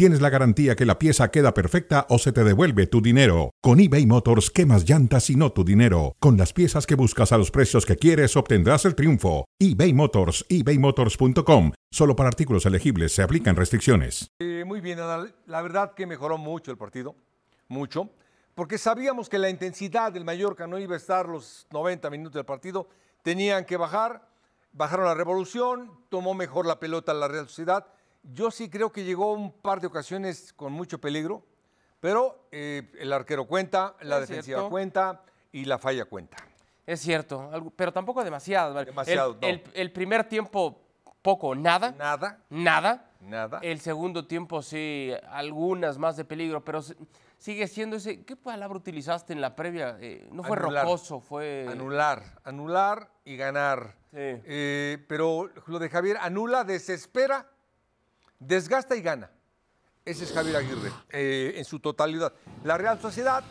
tienes la garantía que la pieza queda perfecta o se te devuelve tu dinero. Con eBay Motors, quemas llantas y no tu dinero. Con las piezas que buscas a los precios que quieres, obtendrás el triunfo. eBay Motors, ebaymotors.com. Solo para artículos elegibles se aplican restricciones. Eh, muy bien, Adal. La verdad que mejoró mucho el partido, mucho, porque sabíamos que la intensidad del Mallorca no iba a estar los 90 minutos del partido, tenían que bajar, bajaron la revolución, tomó mejor la pelota la Real Sociedad. Yo sí creo que llegó un par de ocasiones con mucho peligro, pero eh, el arquero cuenta, la Es defensiva cierto. cuenta y la falla cuenta. Es cierto, pero tampoco demasiado. Demasiado, el, no. el- el primer tiempo, poco, nada. Nada, Nada. nada. El segundo tiempo, sí, algunas más de peligro, pero sigue siendo ese. ¿Qué palabra utilizaste en la previa? Eh, no fue Anular. rocoso, fue. Anular, anular y ganar. Sí. Eh, pero lo de Javier anula, desespera, desgasta y gana. Ese es Javier Aguirre eh, en su totalidad. La Real Sociedad,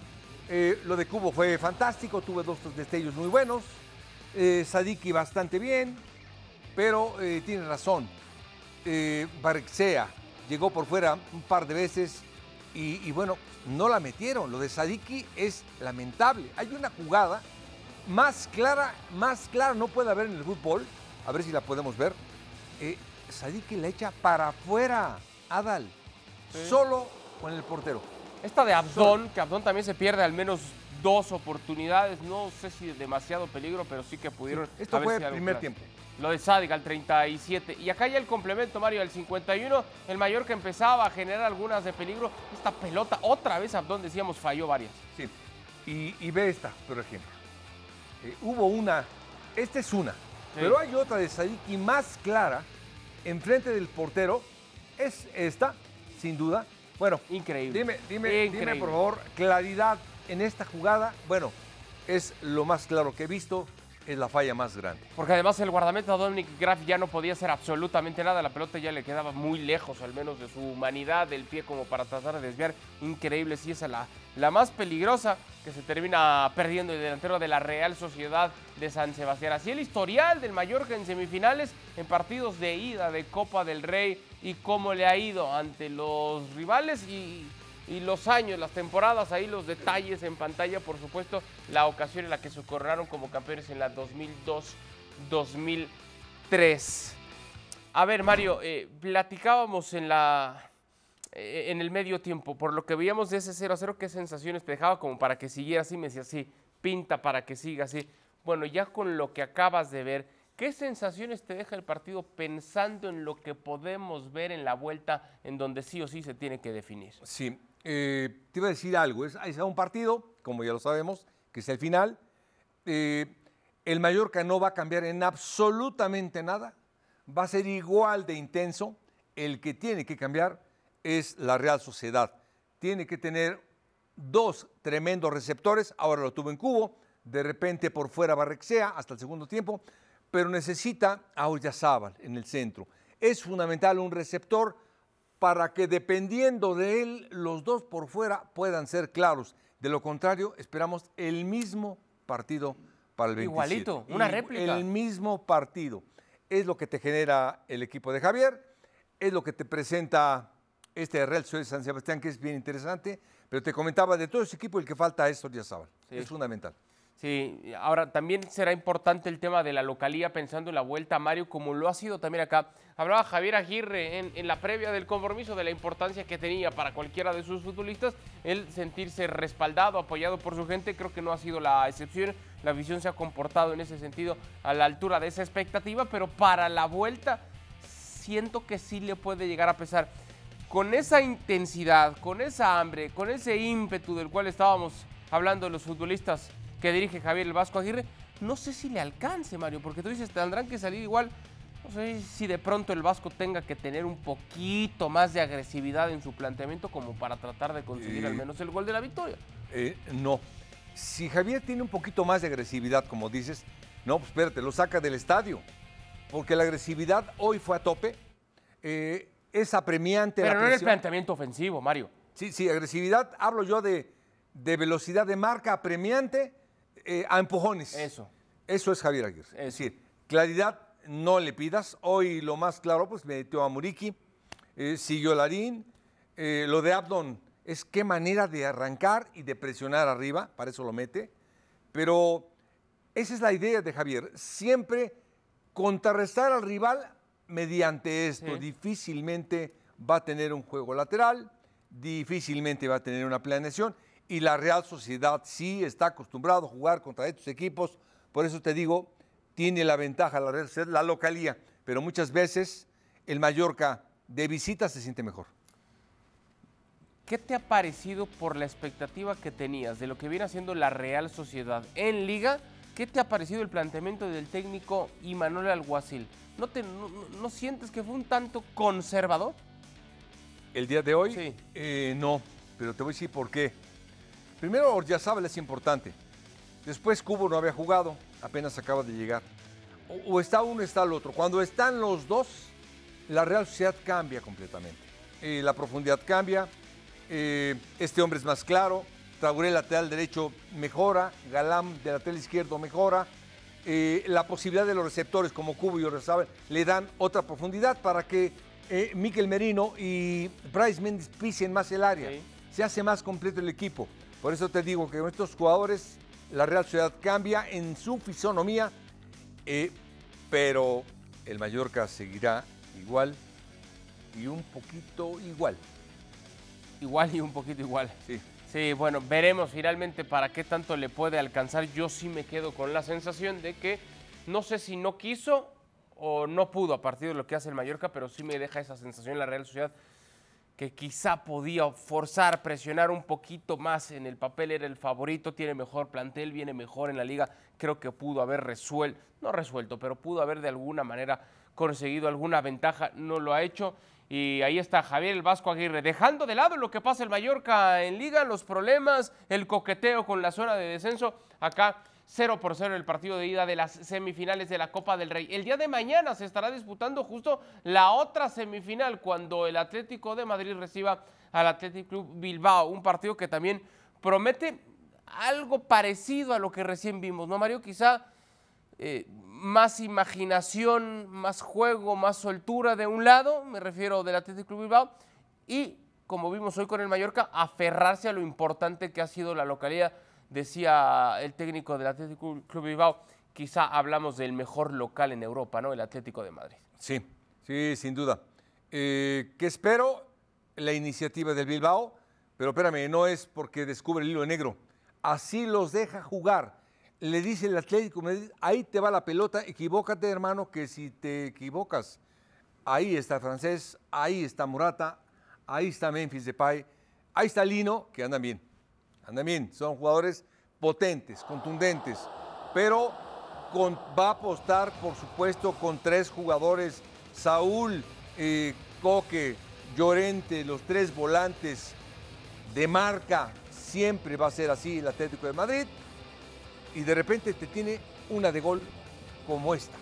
eh, lo de Cubo fue fantástico, tuve dos destellos muy buenos. Eh, Sadiki bastante bien, pero eh, tiene razón. Barrexea llegó por fuera un par de veces y, bueno, no la metieron. Lo de Sadiki es lamentable. Hay una jugada más clara, más clara no puede haber en el fútbol. A ver si la podemos ver. Sadiki la echa para afuera, Adal. Solo con el portero. Esta de Abdón, que Abdón también se pierde al menos dos oportunidades. No sé si de demasiado peligro, pero sí que pudieron. Esto fue algo primer claro. tiempo. Lo de Sadik al 37. Y acá ya el complemento, Mario, al 51. El mayor que empezaba a generar algunas de peligro. Esta pelota, otra vez Abdón, decíamos, falló varias. Sí. Y, y ve esta, por ejemplo. Eh, hubo una, esta es una, pero hay otra de Sadiki más clara, enfrente del portero. Es esta, sin duda. Bueno, Increíble. dime, dime, dime por favor, claridad en esta jugada. Bueno, es lo más claro que he visto, es la falla más grande. Porque además el guardameta Dominic Graf ya no podía hacer absolutamente nada. La pelota ya le quedaba muy lejos, al menos de su humanidad, del pie, como para tratar de desviar. Increíble, sí, esa la, la más peligrosa que se termina perdiendo el delantero de la Real Sociedad de San Sebastián. Así el historial del Mallorca en semifinales, en partidos de ida de Copa del Rey y cómo le ha ido ante los rivales y y los años, las temporadas, ahí los detalles en pantalla, por supuesto, la ocasión en la que se coronaron como campeones en la 2002-2003. A ver, Mario, eh, platicábamos en la eh, en el medio tiempo, por lo que veíamos de ese 0 a 0, ¿qué sensaciones te dejaba como para que siguiera así? Me decía, sí, pinta para que siga así. Bueno, ya con lo que acabas de ver, ¿qué sensaciones te deja el partido pensando en lo que podemos ver en la vuelta en donde sí o sí se tiene que definir? Sí, eh, te iba a decir algo. Es, es un partido, como ya lo sabemos, que es el final. Eh, el Mallorca no va a cambiar en absolutamente nada. Va a ser igual de intenso. El que tiene que cambiar es la Real Sociedad. Tiene que tener dos tremendos receptores. Ahora lo tuvo en Cubo. De repente por fuera Barrexea hasta el segundo tiempo. Pero necesita a Oyazábal en el centro. Es fundamental un receptor para que dependiendo de él, los dos por fuera puedan ser claros. De lo contrario, esperamos el mismo partido para el 27. Igualito, una réplica. El mismo partido. Es lo que te genera el equipo de Javier, es lo que te presenta este Real Sociedad de San Sebastián, que es bien interesante. Pero te comentaba, de todo ese equipo, el que falta es Sordiazábal. Sí. Es fundamental. Sí, ahora también será importante el tema de la localía pensando en la vuelta a Mario, como lo ha sido también acá. Hablaba Javier Aguirre en, en la previa del compromiso de la importancia que tenía para cualquiera de sus futbolistas el sentirse respaldado, apoyado por su gente. Creo que no ha sido la excepción. La visión se ha comportado en ese sentido a la altura de esa expectativa, pero para la vuelta siento que sí le puede llegar a pesar. Con esa intensidad, con esa hambre, con ese ímpetu del cual estábamos hablando los futbolistas que dirige Javier el Vasco Aguirre, no sé si le alcance, Mario, porque tú dices, tendrán que salir igual. No sé si de pronto el Vasco tenga que tener un poquito más de agresividad en su planteamiento como para tratar de conseguir Eh. al menos el gol de la victoria. Eh, no. Si Javier tiene un poquito más de agresividad, como dices, no, pues espérate, lo saca del estadio. Porque la agresividad hoy fue a tope. eh, es apremiante. Pero la no el planteamiento ofensivo, Mario. Sí, sí, agresividad. Hablo yo de, de velocidad de marca apremiante eh, a empujones. Eso. Eso es Javier Aguirre. Es decir, claridad no le pidas. Hoy lo más claro, pues metió a Muriqui, eh, siguió Larín. Eh, lo de Abdon es qué manera de arrancar y de presionar arriba, para eso lo mete. Pero esa es la idea de Javier, siempre contrarrestar al rival mediante esto. Sí. Difícilmente va a tener un juego lateral, difícilmente va a tener una planeación y la Real Sociedad sí está acostumbrado a jugar contra estos equipos, por eso te digo, tiene la ventaja la Real Sociedad, la localía, pero muchas veces el Mallorca de visita se siente mejor. ¿Qué te ha parecido por la expectativa que tenías de lo que viene haciendo la Real Sociedad en Liga? ¿Qué te ha parecido el planteamiento del técnico Imanol Alguacil? ¿No, te, no, no- no sientes que fue un tanto conservador? El día de hoy, Sí. eh, no, pero te voy a decir por qué. Primero, Ordiazábal es importante. Después, Cubo no había jugado, apenas acaba de llegar. O, o está uno, está el otro. Cuando están los dos, la Real Sociedad cambia completamente. Eh, la profundidad cambia, eh, este hombre es más claro, Traoré lateral derecho mejora, Galam de lateral izquierdo mejora, eh, la posibilidad de los receptores como Cubo y Ordiazábal le dan otra profundidad para que eh, Miquel Merino y Bryce Méndez pisen más el área. Sí. Se hace más completo el equipo. Por eso te digo que con estos jugadores la Real Sociedad cambia en su fisonomía, eh, pero el Mallorca seguirá igual y un poquito igual. Igual y un poquito igual. Sí. Sí, bueno, veremos finalmente para qué tanto le puede alcanzar. Yo sí me quedo con la sensación de que no sé si no quiso o no pudo a partir de lo que hace el Mallorca, pero sí me deja esa sensación la Real Sociedad que quizá podía forzar, presionar un poquito más en el papel, era el favorito, tiene mejor plantel, viene mejor en la liga, creo que pudo haber resuelto, no resuelto, pero pudo haber de alguna manera conseguido alguna ventaja, no lo ha hecho. Y ahí está Javier el Vasco Aguirre, dejando de lado lo que pasa el Mallorca en liga, los problemas, el coqueteo con la zona de descenso. Acá 0 por 0 el partido de ida de las semifinales de la Copa del Rey. El día de mañana se estará disputando justo la otra semifinal cuando el Atlético de Madrid reciba al Athletic Club Bilbao, un partido que también promete algo parecido a lo que recién vimos, ¿no, Mario? Quizá eh, más imaginación, más juego, más soltura de un lado, me refiero del Athletic Club Bilbao, y como vimos hoy con el Mallorca, aferrarse a lo importante que ha sido la localidad, decía el técnico del Athletic Club Bilbao, quizá hablamos del mejor local en Europa, ¿no? El Atlético de Madrid. Sí, sí, sin duda. Eh, ¿Qué espero? La iniciativa del Bilbao, pero espérame, no es porque descubre el hilo negro. Así los deja jugar. Le dice el Atlético, ahí te va la pelota, equivócate hermano, que si te equivocas, ahí está francés, ahí está Morata, ahí está Memphis Depay, ahí está Lino, que andan bien, andan bien, son jugadores potentes, contundentes, pero va a apostar, por supuesto, con tres jugadores, Saúl, eh, Coque, Llorente, los tres volantes de marca, siempre va a ser así el Atlético de Madrid, y de repente te tiene una de gol como esta.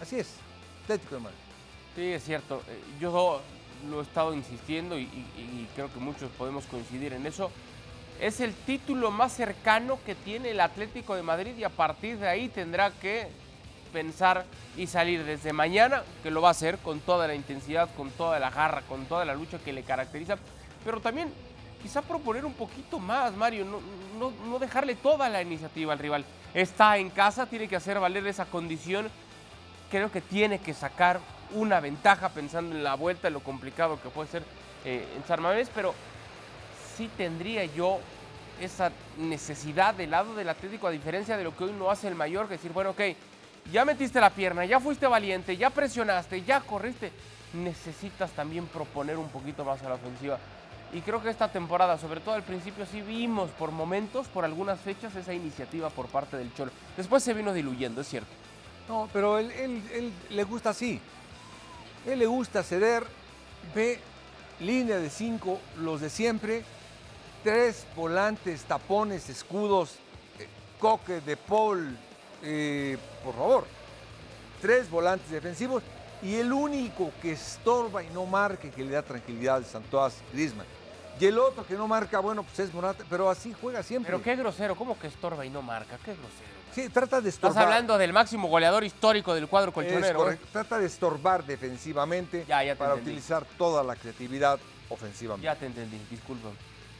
Así es, Atlético de Madrid. Sí, es cierto. Eh, Yo lo he estado insistiendo y, creo que muchos podemos coincidir en eso. Es el título más cercano que tiene el Atlético de Madrid y a partir de ahí tendrá que pensar y salir desde mañana, que lo va a hacer con toda la intensidad, con toda la garra, con toda la lucha que le caracteriza, pero también quizá proponer un poquito más, Mario, no, no- no dejarle toda la iniciativa al rival. Está en casa, tiene que hacer valer esa condición creo que tiene que sacar una ventaja pensando en la vuelta, lo complicado que puede ser eh, en San Mamés, pero sí tendría yo esa necesidad del lado del Atlético, a diferencia de lo que hoy no hace el mayor, que decir, bueno, ok, ya metiste la pierna, ya fuiste valiente, ya presionaste, ya corriste, necesitas también proponer un poquito más a la ofensiva. Y creo que esta temporada, sobre todo al principio, sí vimos por momentos, por algunas fechas, esa iniciativa por parte del Cholo. Después se vino diluyendo, es cierto. No, pero él le gusta así. Él le gusta ceder, ve línea de cinco, los de siempre, tres volantes, tapones, escudos, eh, coque de Paul, eh, por favor, tres volantes defensivos Y el único que estorba y no marca y que le da tranquilidad al Santoas, Griezmann. Y el otro que no marca, bueno, pues es Morata, pero así juega siempre. Pero qué grosero, ¿cómo que estorba y no marca? Qué grosero. Sí, trata de Estás estorbar. hablando del máximo goleador histórico del cuadro Es colchonero. ¿eh? Trata de estorbar defensivamente Ya, ya te para entendí. utilizar toda la creatividad ofensivamente. Ya te entendí, disculpa.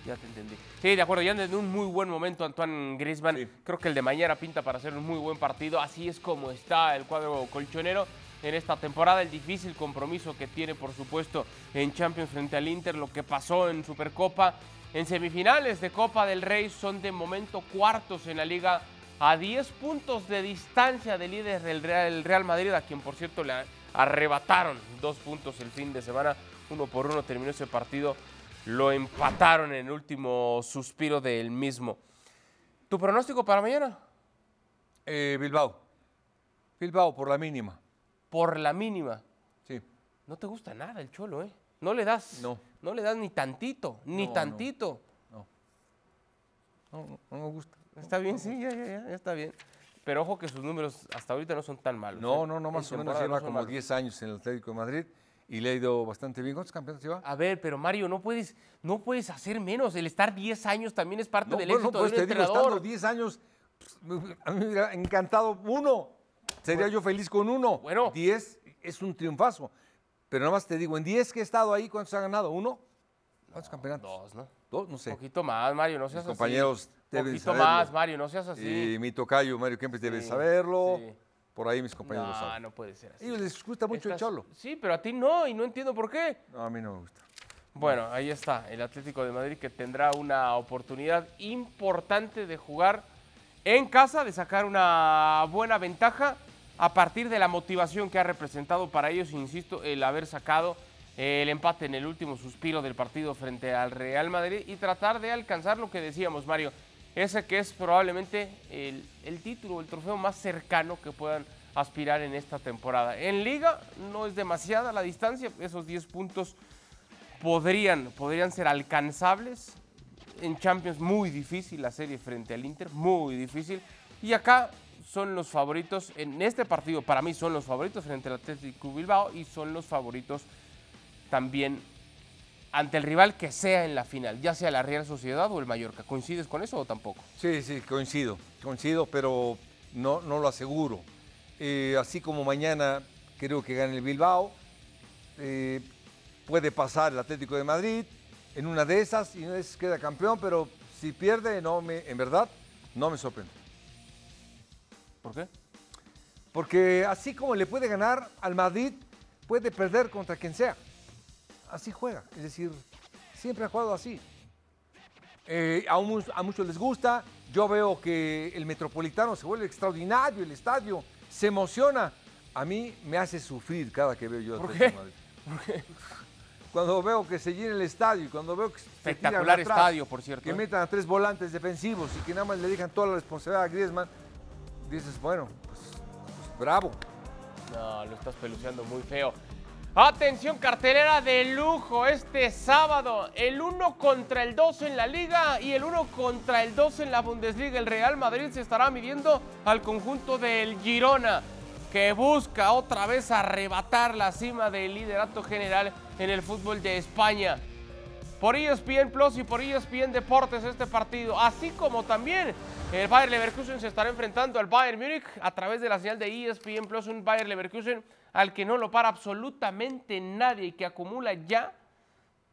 Ya te entendí. Sí, de acuerdo, ya en un muy buen momento Antoine Griezmann. Sí. Creo que el de mañana pinta para hacer un muy buen partido. Así es como está el cuadro colchonero en esta temporada. El difícil compromiso que tiene, por supuesto, en Champions frente al Inter. Lo que pasó en Supercopa. En semifinales de Copa del Rey son de momento cuartos en la liga a 10 puntos de distancia del líder del Real, Madrid, a quien por cierto le arrebataron dos puntos el fin de semana. Uno por uno terminó ese partido lo empataron en el último suspiro del mismo. ¿Tu pronóstico para mañana? Eh, Bilbao. Bilbao por la mínima. Por la mínima. Sí. No te gusta nada el cholo, ¿eh? No le das. No. No le das ni tantito, ni No, tantito. No, no, no me gusta. Está bien, sí, ya, ya, ya, ya está bien. Pero ojo que sus números hasta ahorita no son tan malos. No, ¿eh? no, no, más o menos lleva como malos. 10 años en el Atlético de Madrid y le ha ido bastante bien. ¿Cuántos campeonatos lleva? A ver, pero Mario, no puedes, no puedes hacer menos. El estar 10 años también es parte No, del éxito pues de un te digo, estando entrenador. 10 años, pues, a mí me hubiera encantado uno. Sería yo feliz con uno. Bueno. 10 es un triunfazo. Pero nada más te digo, en 10 que he estado ahí, ¿cuántos ha ganado? ¿Uno? ¿Cuántos campeonatos? Dos, ¿no? Dos, no Un sé. poquito más, Mario, no seas Mis compañeros así. deben poquito saberlo. más, Mario, no seas así. Y mi tocayo, Mario Kempes, debe Sí, saberlo. sí. Por ahí mis compañeros lo No, saben. no puede ser así. A ellos les gusta mucho el Estás- cholo. Sí, pero a ti no, y no entiendo por qué. No, a mí no me gusta. Bueno, ahí está, el Atlético de Madrid que tendrá una oportunidad importante de jugar en casa, de sacar una buena ventaja a partir de la motivación que ha representado para ellos, insisto, el haber sacado el empate en el último suspiro del partido frente al Real Madrid y tratar de alcanzar lo que decíamos, Mario, ese que es probablemente el, el título, el trofeo más cercano que puedan aspirar en esta temporada. En liga no es demasiada la distancia, esos 10 puntos podrían, podrían ser alcanzables. En Champions muy difícil la serie frente al Inter, muy difícil. Y acá son los favoritos, en este partido para mí son los favoritos frente al Atlético Bilbao y son los favoritos también ante el rival que sea en la final, ya sea la Real Sociedad o el Mallorca. ¿Coincides con eso o tampoco? Sí, sí, coincido, coincido, pero no, no lo aseguro. Eh, así como mañana creo que gana el Bilbao, eh, puede pasar el Atlético de Madrid en una de esas y no es queda campeón, pero si pierde, no me, en verdad, no me sorprende. ¿Por qué? Porque así como le puede ganar al Madrid, puede perder contra quien sea. Así juega. Es decir, siempre ha jugado así. Eh, a, mu- a muchos les gusta. Yo veo que el Metropolitano se vuelve extraordinario, el estadio se emociona. A mí me hace sufrir cada que veo yo ¿Por qué? de Madrid. Cuando veo que se llena el estadio y cuando veo que se tiran Espectacular atrás, estadio, por cierto. que ¿eh? metan a tres volantes defensivos y que nada más le dejan toda la responsabilidad a Griezmann, dices, bueno, pues, pues, bravo. No, lo estás peluceando muy feo. Atención, cartelera de lujo este sábado. El 1 contra el 2 en la Liga y el 1 contra el 2 en la Bundesliga. El Real Madrid se estará midiendo al conjunto del Girona, que busca otra vez arrebatar la cima del liderato general en el fútbol de España por ESPN Plus y por ESPN Deportes este partido, así como también el Bayer Leverkusen se estará enfrentando al Bayern Múnich a través de la señal de ESPN Plus, un Bayer Leverkusen al que no lo para absolutamente nadie y que acumula ya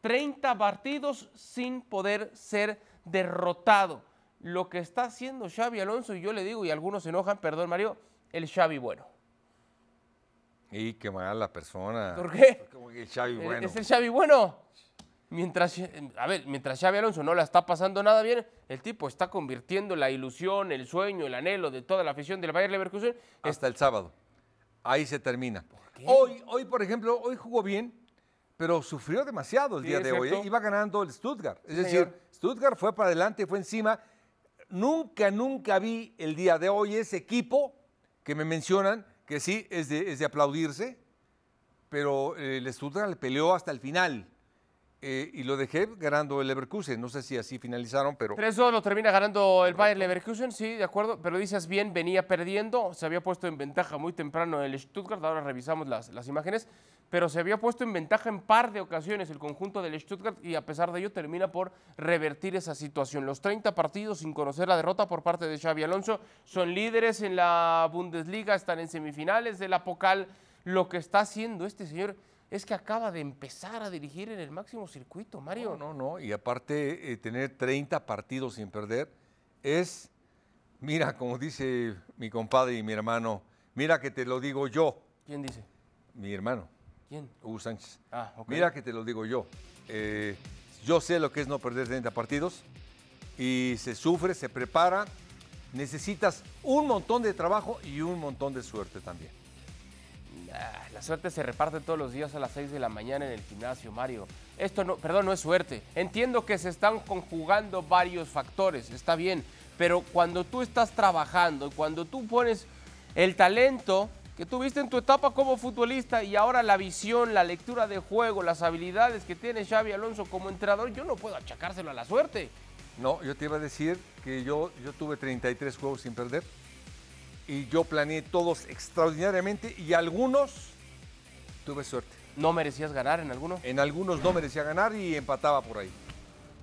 30 partidos sin poder ser derrotado. Lo que está haciendo Xavi Alonso, y yo le digo, y algunos se enojan, perdón Mario, el Xavi bueno. Y qué mala persona. ¿Por qué? Como que Xavi, Eh, bueno. Es el Xavi bueno. Mientras, a ver, mientras Xavi Alonso no la está pasando nada bien, el tipo está convirtiendo la ilusión, el sueño, el anhelo de toda la afición del Bayern Leverkusen. Hasta el sábado. Ahí se termina. Hoy, hoy, por ejemplo, hoy jugó bien, pero sufrió demasiado el Sí, día de hoy. ¿eh? Iba ganando el Stuttgart. Es Sí, decir, señor. Stuttgart fue para adelante, fue encima. Nunca, nunca vi el día de hoy ese equipo que me mencionan, que sí, es de, es de aplaudirse, pero eh, el Stuttgart le peleó hasta el final. Eh, y lo dejé ganando el Leverkusen. No sé si así finalizaron, pero 3-2 lo termina ganando el Bayern Leverkusen, sí, de acuerdo, pero dices bien, venía perdiendo, se había puesto en ventaja muy temprano el Stuttgart, ahora revisamos las, las imágenes, pero se había puesto en ventaja en par de ocasiones el conjunto del Stuttgart y a pesar de ello termina por revertir esa situación. Los 30 partidos sin conocer la derrota por parte de Xavi Alonso son líderes en la Bundesliga, están en semifinales de la Pocal. Lo que está haciendo este señor es que acaba de empezar a dirigir en el máximo circuito, Mario. No, no, no. Y aparte, eh, tener 30 partidos sin perder es, mira, como dice mi compadre y mi hermano, mira que te lo digo yo, ¿Quién dice? mi hermano, ¿Quién? Hugo Sánchez. Ah, ok. Mira que te lo digo yo. Eh, yo sé lo que es no perder 30 partidos y se sufre, se prepara. Necesitas un montón de trabajo y un montón de suerte también. Ah, La suerte se reparte todos los días a las 6 de la mañana en el gimnasio, Mario. Esto no, perdón, no es suerte. Entiendo que se están conjugando varios factores, está bien, pero cuando tú estás trabajando y cuando tú pones el talento que tuviste en tu etapa como futbolista y ahora la visión, la lectura de juego, las habilidades que tiene Xavi Alonso como entrenador, yo no puedo achacárselo a la suerte. No, yo te iba a decir que yo, yo tuve 33 juegos sin perder y yo planeé todos extraordinariamente y algunos tuve suerte. ¿No merecías ganar en alguno? En algunos no merecía ganar y empataba por ahí.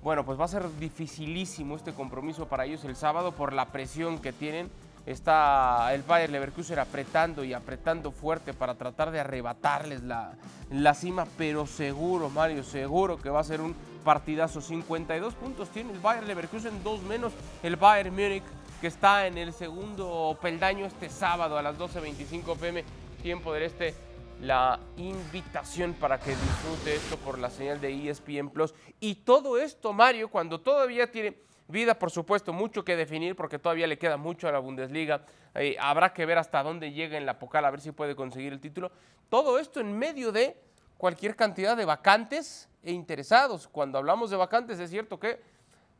Bueno, pues va a ser dificilísimo este compromiso para ellos el sábado por la presión que tienen. Está el Bayern Leverkusen apretando y apretando fuerte para tratar de arrebatarles la, la cima, pero seguro, Mario, seguro que va a ser un partidazo. 52 puntos tiene el Bayern Leverkusen, dos menos el Bayern Múnich, que está en el segundo peldaño este sábado a las 12.25 pm, tiempo del este la invitación para que disfrute esto por la señal de ESPN Plus. Y todo esto, Mario, cuando todavía tiene vida, por supuesto, mucho que definir, porque todavía le queda mucho a la Bundesliga. eh, habrá que ver hasta dónde llega en la Pocal, a ver si puede conseguir el título. Todo esto en medio de cualquier cantidad de vacantes e interesados. Cuando hablamos de vacantes, es cierto que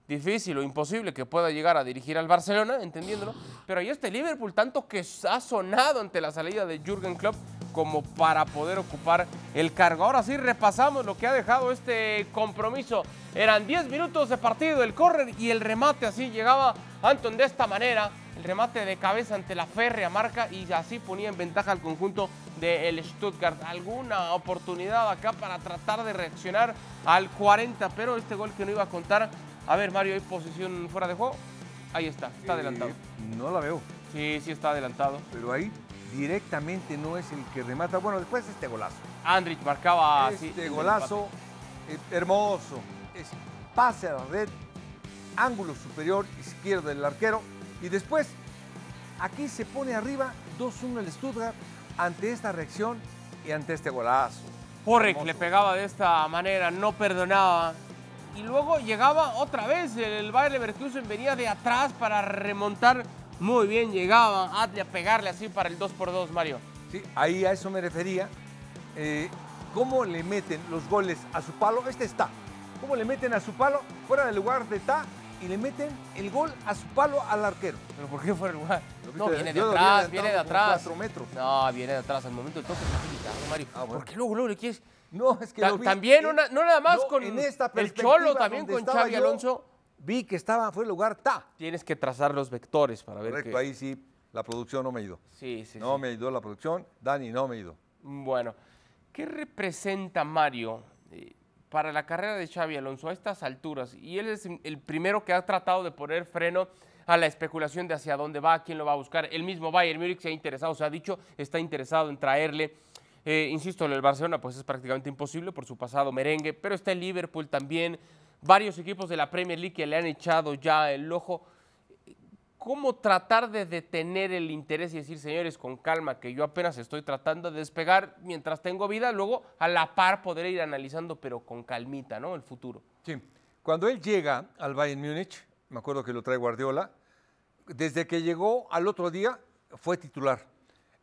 difícil o imposible que pueda llegar a dirigir al Barcelona, entendiéndolo, pero ahí está el Liverpool, tanto que ha sonado ante la salida de Jürgen Klopp como para poder ocupar el cargo. Ahora sí repasamos lo que ha dejado este compromiso. Eran 10 minutos de partido, el córner y el remate así llegaba Anton de esta manera, el remate de cabeza ante la férrea marca y así ponía en ventaja al conjunto del Stuttgart. Alguna oportunidad acá para tratar de reaccionar al 40, pero este gol que no iba a contar. A ver, Mario, ¿hay posición fuera de juego? Ahí está, está adelantado. Eh, no la veo, Sí, sí está adelantado. pero ahí directamente no es el que remata. Bueno, después este golazo. Andrich marcaba así. este golazo eh, hermoso. Es pase a la red, ángulo superior izquierdo del arquero. Y después, aquí se pone arriba 2-1 el Stuttgart ante esta reacción y ante este golazo. Porrick Hermoso. le pegaba de esta manera, no perdonaba. Y luego llegaba otra vez, el Bayer Leverkusen venía de atrás para remontar. Muy bien, llegaba Adli a pegarle así para el 2 por 2 Mario. Sí, ahí a eso me refería. Eh, ¿Cómo le meten los goles a su palo? Este está. ¿Cómo le meten a su palo fuera del lugar de Ta y le meten el gol a su palo al arquero? ¿Pero por qué fuera el lugar? ¿Lo No, viene de atrás, viene de atrás. cuatro metros. No, viene de atrás. Al momento del toque está habilitado, Mario. Ah, bueno. ¿Por qué luego, luego le quieres...? No, es que Ta- lo vi también, en- una- no nada más no, con en esta el Cholo, también con Xavi yo, Alonso. Vi que estaba, fue el lugar Ta. Tienes que trazar los vectores para ver Correcto, que... ahí sí, la producción no me ayudó. Sí, sí, No sí. me ayudó la producción, Dani no me ayudó. Bueno, ¿qué representa Mario eh, para la carrera de Xavi Alonso a estas alturas? Y él es el primero que ha tratado de poner freno a la especulación de hacia dónde va, quién lo va a buscar. El mismo Bayern Múnich se ha interesado, se ha dicho, está interesado en traerle. Eh, insisto, el Barcelona pues es prácticamente imposible por su pasado merengue, pero está el Liverpool también, varios equipos de la Premier League que le han echado ya el ojo cómo tratar de detener el interés y decir, señores, con calma, que yo apenas estoy tratando de despegar mientras tengo vida, luego a la par poder ir analizando, pero con calmita, ¿no? El futuro. Sí, cuando él llega al Bayern Múnich, me acuerdo que lo trae Guardiola, desde que llegó al otro día fue titular.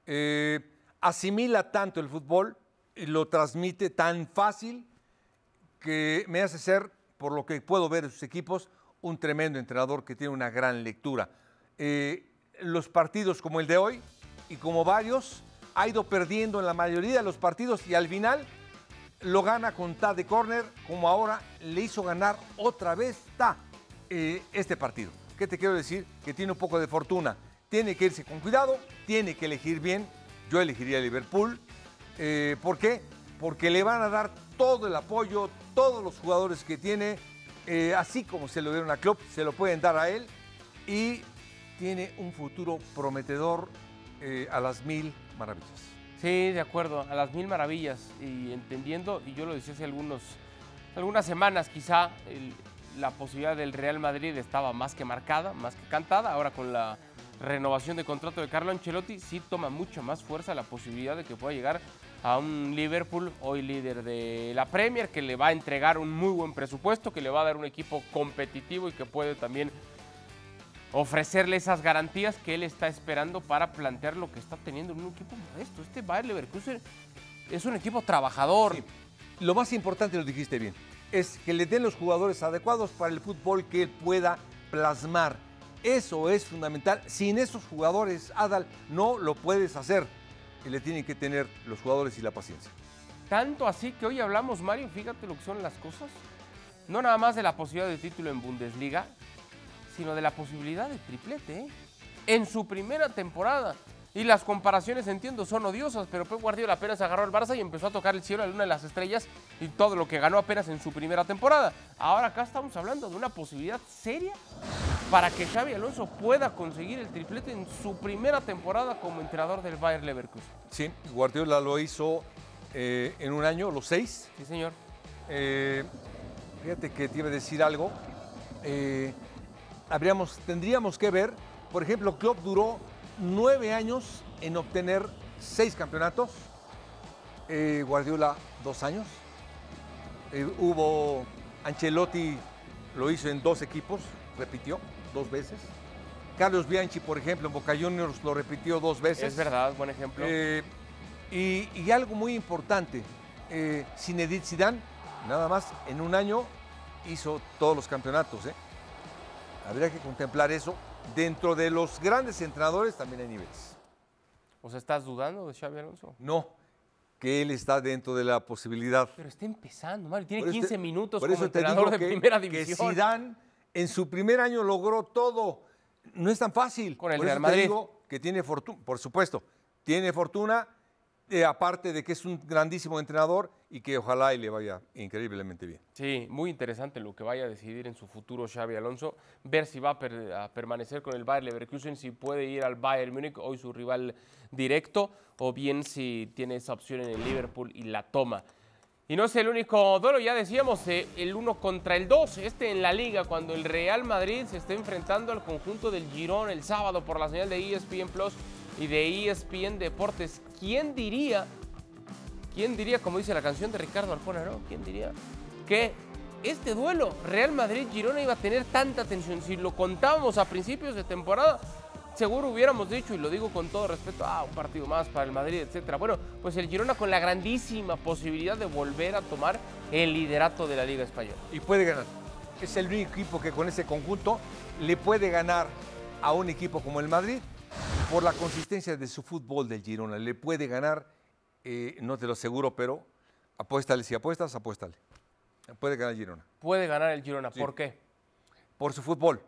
Eh, asimila tanto el fútbol y lo transmite tan fácil que me hace ser, por lo que puedo ver de sus equipos, un tremendo entrenador que tiene una gran lectura. Eh, los partidos como el de hoy y como varios, ha ido perdiendo en la mayoría de los partidos y al final lo gana con Ta de córner, como ahora le hizo ganar otra vez Ta eh, este partido. ¿Qué te quiero decir? Que tiene un poco de fortuna. Tiene que irse con cuidado, tiene que elegir bien. Yo elegiría Liverpool. Eh, ¿Por qué? Porque le van a dar todo el apoyo, todos los jugadores que tiene, eh, así como se lo dieron a Klopp, se lo pueden dar a él. Y tiene un futuro prometedor a las mil maravillas. Sí, de acuerdo, a las mil maravillas. Y entendiendo, y yo lo decía hace algunas semanas quizá, la posibilidad del Real Madrid estaba más que marcada, más que cantada. Ahora con la renovación de contrato de Carlo Ancelotti sí toma mucha más fuerza la posibilidad de que pueda llegar a un Liverpool, hoy líder de la Premier, que le va a entregar un muy buen presupuesto, que le va a dar un equipo competitivo y que puede también ofrecerle esas garantías que él está esperando para plantear lo que está teniendo en un equipo modesto. Este Bayer Leverkusen es un equipo trabajador. Lo más importante, lo dijiste bien, es que le den los jugadores adecuados para el fútbol que él pueda plasmar. Eso es fundamental. Sin esos jugadores, Adal, no lo puedes hacer. Y le tienen que tener los jugadores y la paciencia. Tanto así que hoy hablamos, Mario, fíjate lo que son las cosas. No nada más de la posibilidad de título en Bundesliga, sino de la posibilidad de triplete ¿eh? en su primera temporada. Y las comparaciones, entiendo, son odiosas, pero Pep Guardiola apenas agarró al Barça y empezó a tocar el cielo a una de las estrellas y todo lo que ganó apenas en su primera temporada. Ahora acá estamos hablando de una posibilidad seria para que Xavi Alonso pueda conseguir el triplete en su primera temporada como entrenador del Bayern Leverkusen. Sí, Guardiola lo hizo eh, en un año, los seis. Sí, señor. Eh, fíjate que te iba a decir algo. Eh, habríamos, tendríamos que ver, por ejemplo, Klopp duró nueve años en obtener seis campeonatos, Guardiola dos años, hubo Ancelotti lo hizo en dos equipos, repitió dos veces. Carlos Bianchi, por ejemplo, en Boca Juniors lo repitió dos veces. Es verdad, buen ejemplo. Eh, y, y, algo muy importante, eh, Zinedine Zidane, nada más en un año hizo todos los campeonatos. ¿eh? Habría que contemplar eso. Dentro de los grandes entrenadores también hay niveles. ¿O sea, estás dudando de Xavi Alonso? No, que él está dentro de la posibilidad. Pero está empezando, Mario. Tiene 15 minutos como entrenador de primera división. Que Zidane en su primer año logró todo. No es tan fácil. Con el Real Madrid. digo que tiene fortuna, por supuesto, tiene fortuna, eh, aparte de que es un grandísimo entrenador y que ojalá y le vaya increíblemente bien. Sí, muy interesante lo que vaya a decidir en su futuro Xavi Alonso, ver si va a, per a permanecer con el Bayern Leverkusen, si puede ir al Bayern Múnich, hoy su rival directo, o bien si tiene esa opción en el Liverpool y la toma. Y no es el único duelo, ya decíamos, eh, el 1 contra el 2, este en la liga, cuando el Real Madrid se está enfrentando al conjunto del Girón el sábado por la señal de ESPN Plus y de ESPN Deportes. ¿Quién diría, quién diría, como dice la canción de Ricardo Arjona, ¿no? ¿Quién diría que este duelo Real Madrid-Girona iba a tener tanta tensión? Si lo contábamos a principios de temporada, seguro hubiéramos dicho, y lo digo con todo respeto, ah, un partido más para el Madrid, etcétera. Bueno, pues el Girona con la grandísima posibilidad de volver a tomar el liderato de la Liga Española. Y puede ganar. Es el único equipo que con ese conjunto le puede ganar a un equipo como el Madrid por la consistencia de su fútbol del Girona. Le puede ganar, eh, no te lo aseguro, pero apuéstale. Si apuestas, apuéstale. Puede ganar el Girona. Puede ganar el Girona. Sí. ¿Por qué? Por su fútbol,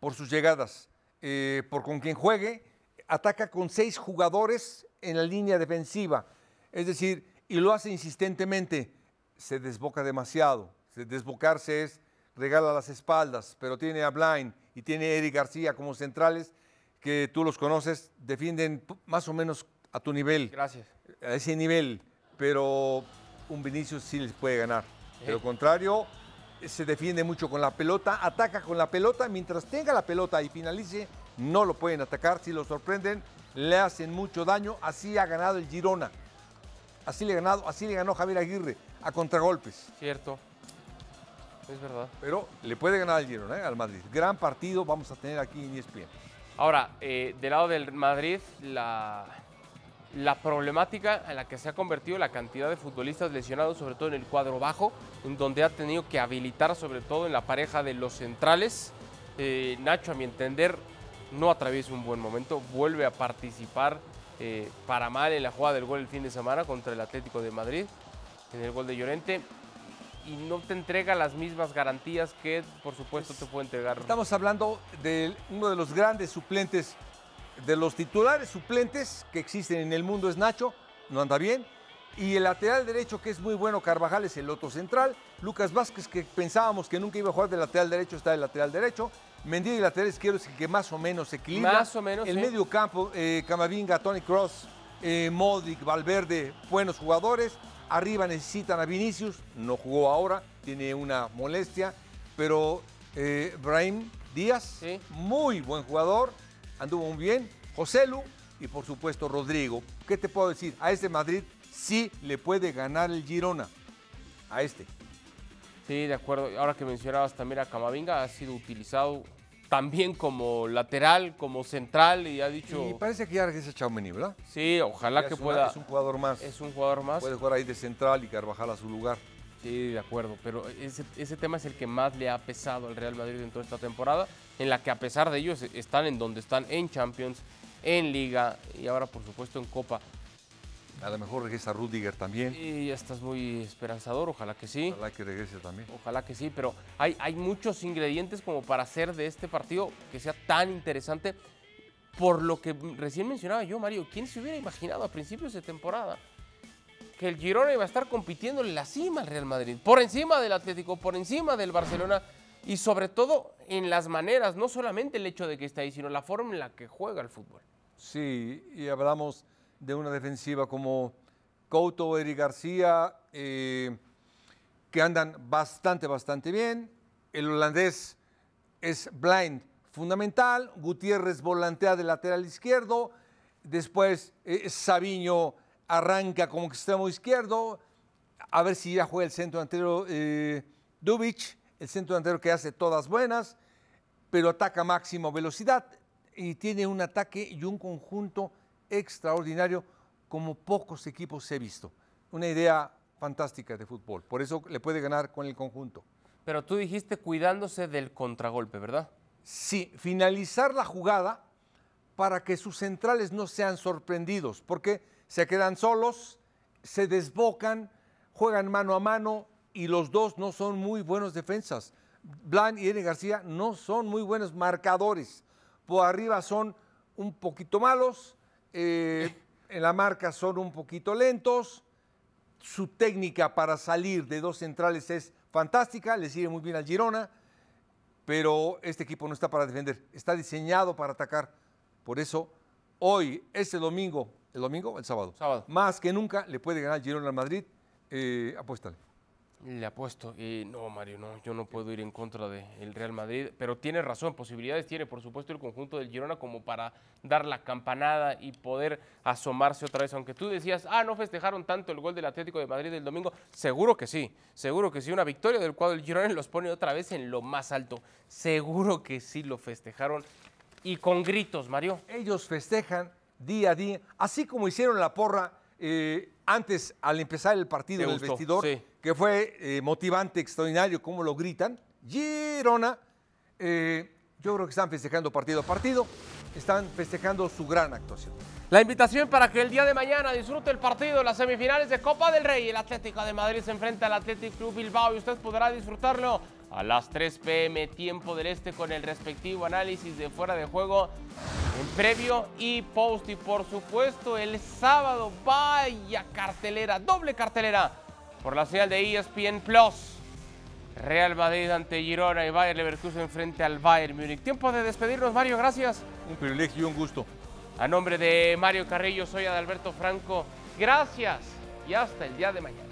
por sus llegadas, eh, por con quien juegue. Ataca con seis jugadores en la línea defensiva. Es decir, y lo hace insistentemente. Se desboca demasiado. Desbocarse es regala las espaldas, pero tiene a Blind y tiene a Eric García como centrales que tú los conoces, defienden más o menos a tu nivel. Gracias. A ese nivel, pero un Vinicius sí les puede ganar. De lo contrario, se defiende mucho con la pelota, ataca con la pelota, mientras tenga la pelota y finalice, no lo pueden atacar. Si lo sorprenden, le hacen mucho daño. Así ha ganado el Girona. Así le, ganado, así le ganó Javier Aguirre a contragolpes. Cierto. Es verdad. Pero le puede ganar al Girona, ¿eh? al Madrid. Gran partido vamos a tener aquí en ESPN. Ahora, eh, del lado del Madrid, la, problemática en la que se ha convertido la cantidad de futbolistas lesionados, sobre todo en el cuadro bajo, en donde ha tenido que habilitar sobre todo en la pareja de los centrales. Eh, Nacho, a mi entender, no atraviesa un buen momento, vuelve a participar eh, para mal en la jugada del gol el fin de semana contra el Atlético de Madrid. en el gol de Llorente y no te entrega las mismas garantías que por supuesto te puede entregar. Estamos hablando de uno de los grandes suplentes, de los titulares suplentes que existen en el mundo es Nacho, no anda bien. Y el lateral derecho, que es muy bueno, Carvajal, es el otro central. Lucas Vázquez, que pensábamos que nunca iba a jugar de lateral derecho, está de lateral derecho. Mendy, el lateral izquierdo, es el que más o menos se equilibra. Más o menos, El sí. medio campo, eh, Camavinga, Tony Cross, eh, Modric, Valverde, buenos jugadores. Arriba necesitan a Vinicius, no jugó ahora, tiene una molestia. Pero eh, Brahim Díaz, Sí. muy buen jugador, anduvo muy bien. Joselu y por supuesto Rodrigo. ¿Qué te puedo decir? A este Madrid sí le puede ganar el Girona. A este. Sí, de acuerdo. Ahora que mencionabas también a Camavinga, ha sido utilizado también como lateral, como central y ha dicho, Y parece que ya regresa Chaumeni, ¿verdad? sí, ojalá Ya que es una- pueda. es un jugador más. es un jugador más. Puede jugar ahí de central y Carvajal a su lugar. Sí, de acuerdo, pero ese, ese tema es el que más le ha pesado al Real Madrid en toda esta temporada, en la que a pesar de ellos están en donde están, en Champions, en Liga y ahora por supuesto en Copa. A lo mejor regresa Rudiger también. Y ya estás muy esperanzador, ojalá que sí, Ojalá que regrese también. ojalá que sí, pero hay, hay muchos ingredientes como para hacer de este partido que sea tan interesante, por lo que recién mencionaba yo, Mario, ¿quién se hubiera imaginado a principios de temporada? que el Girona iba a estar compitiendo en la cima al Real Madrid, por encima del Atlético, por encima del Barcelona y sobre todo en las maneras, no solamente el hecho de que está ahí, sino la forma en la que juega el fútbol. Sí, y hablamos de una defensiva como Couto, Eric García, eh, que andan bastante, bastante bien. El holandés es blind, fundamental. Gutiérrez volantea de lateral izquierdo. Después eh, arranca como extremo izquierdo. A ver si ya juega el centro delantero eh, Dubic, el centro delantero que hace todas buenas, pero ataca a máximo velocidad y tiene un ataque y un conjunto extraordinario como pocos equipos he visto. Una idea fantástica de fútbol. Por eso le puede ganar con el conjunto. Pero tú dijiste cuidándose del contragolpe, ¿verdad? Sí, finalizar la jugada para que sus centrales no sean sorprendidos, porque se quedan solos, se desbocan, juegan mano a mano y los dos no son muy buenos defensas. Blan y Eren García no son muy buenos marcadores. Por arriba son un poquito malos, eh, en la marca son un poquito lentos. Su técnica para salir de dos centrales es fantástica, le sigue muy bien al Girona pero este equipo no está para defender, está diseñado para atacar. Por eso, hoy, este domingo, ¿el domingo o el sábado? Sábado. Más que nunca le puede ganar Girona al Madrid, eh, apuéstale. Le apuesto. Y no, Mario, no, yo no puedo ir en contra del Real Madrid, pero tiene razón, posibilidades tiene, por supuesto, el conjunto del Girona como para dar la campanada y poder asomarse otra vez. Aunque tú decías, ah, no festejaron tanto el gol del Atlético de Madrid el domingo, seguro que sí, seguro que sí. Una victoria del cuadro del Girona los pone otra vez en lo más alto. Seguro que sí lo festejaron y con gritos, Mario. Ellos festejan día a día, así como hicieron la porra eh, antes al empezar el partido ¿Te en el gustó? vestidor, Sí. que fue eh, motivante, extraordinario, cómo lo gritan. Girona, eh, yo creo que están festejando partido a partido, están festejando su gran actuación. La invitación para que el día de mañana disfrute el partido de las semifinales de Copa del Rey. El Atlético de Madrid se enfrenta al Athletic Club Bilbao y usted podrá disfrutarlo a las 3 pm tiempo del este con el respectivo análisis de fuera de juego en previo y post. Y por supuesto el sábado, vaya cartelera, doble cartelera por la señal de ESPN Plus. Real Madrid ante Girona y Bayern Leverkusen frente al Bayern Múnich. Tiempo de despedirnos, Mario, gracias. Un privilegio y un gusto. A nombre de Mario Carrillo, soy Adalberto Franco. Gracias y hasta el día de mañana.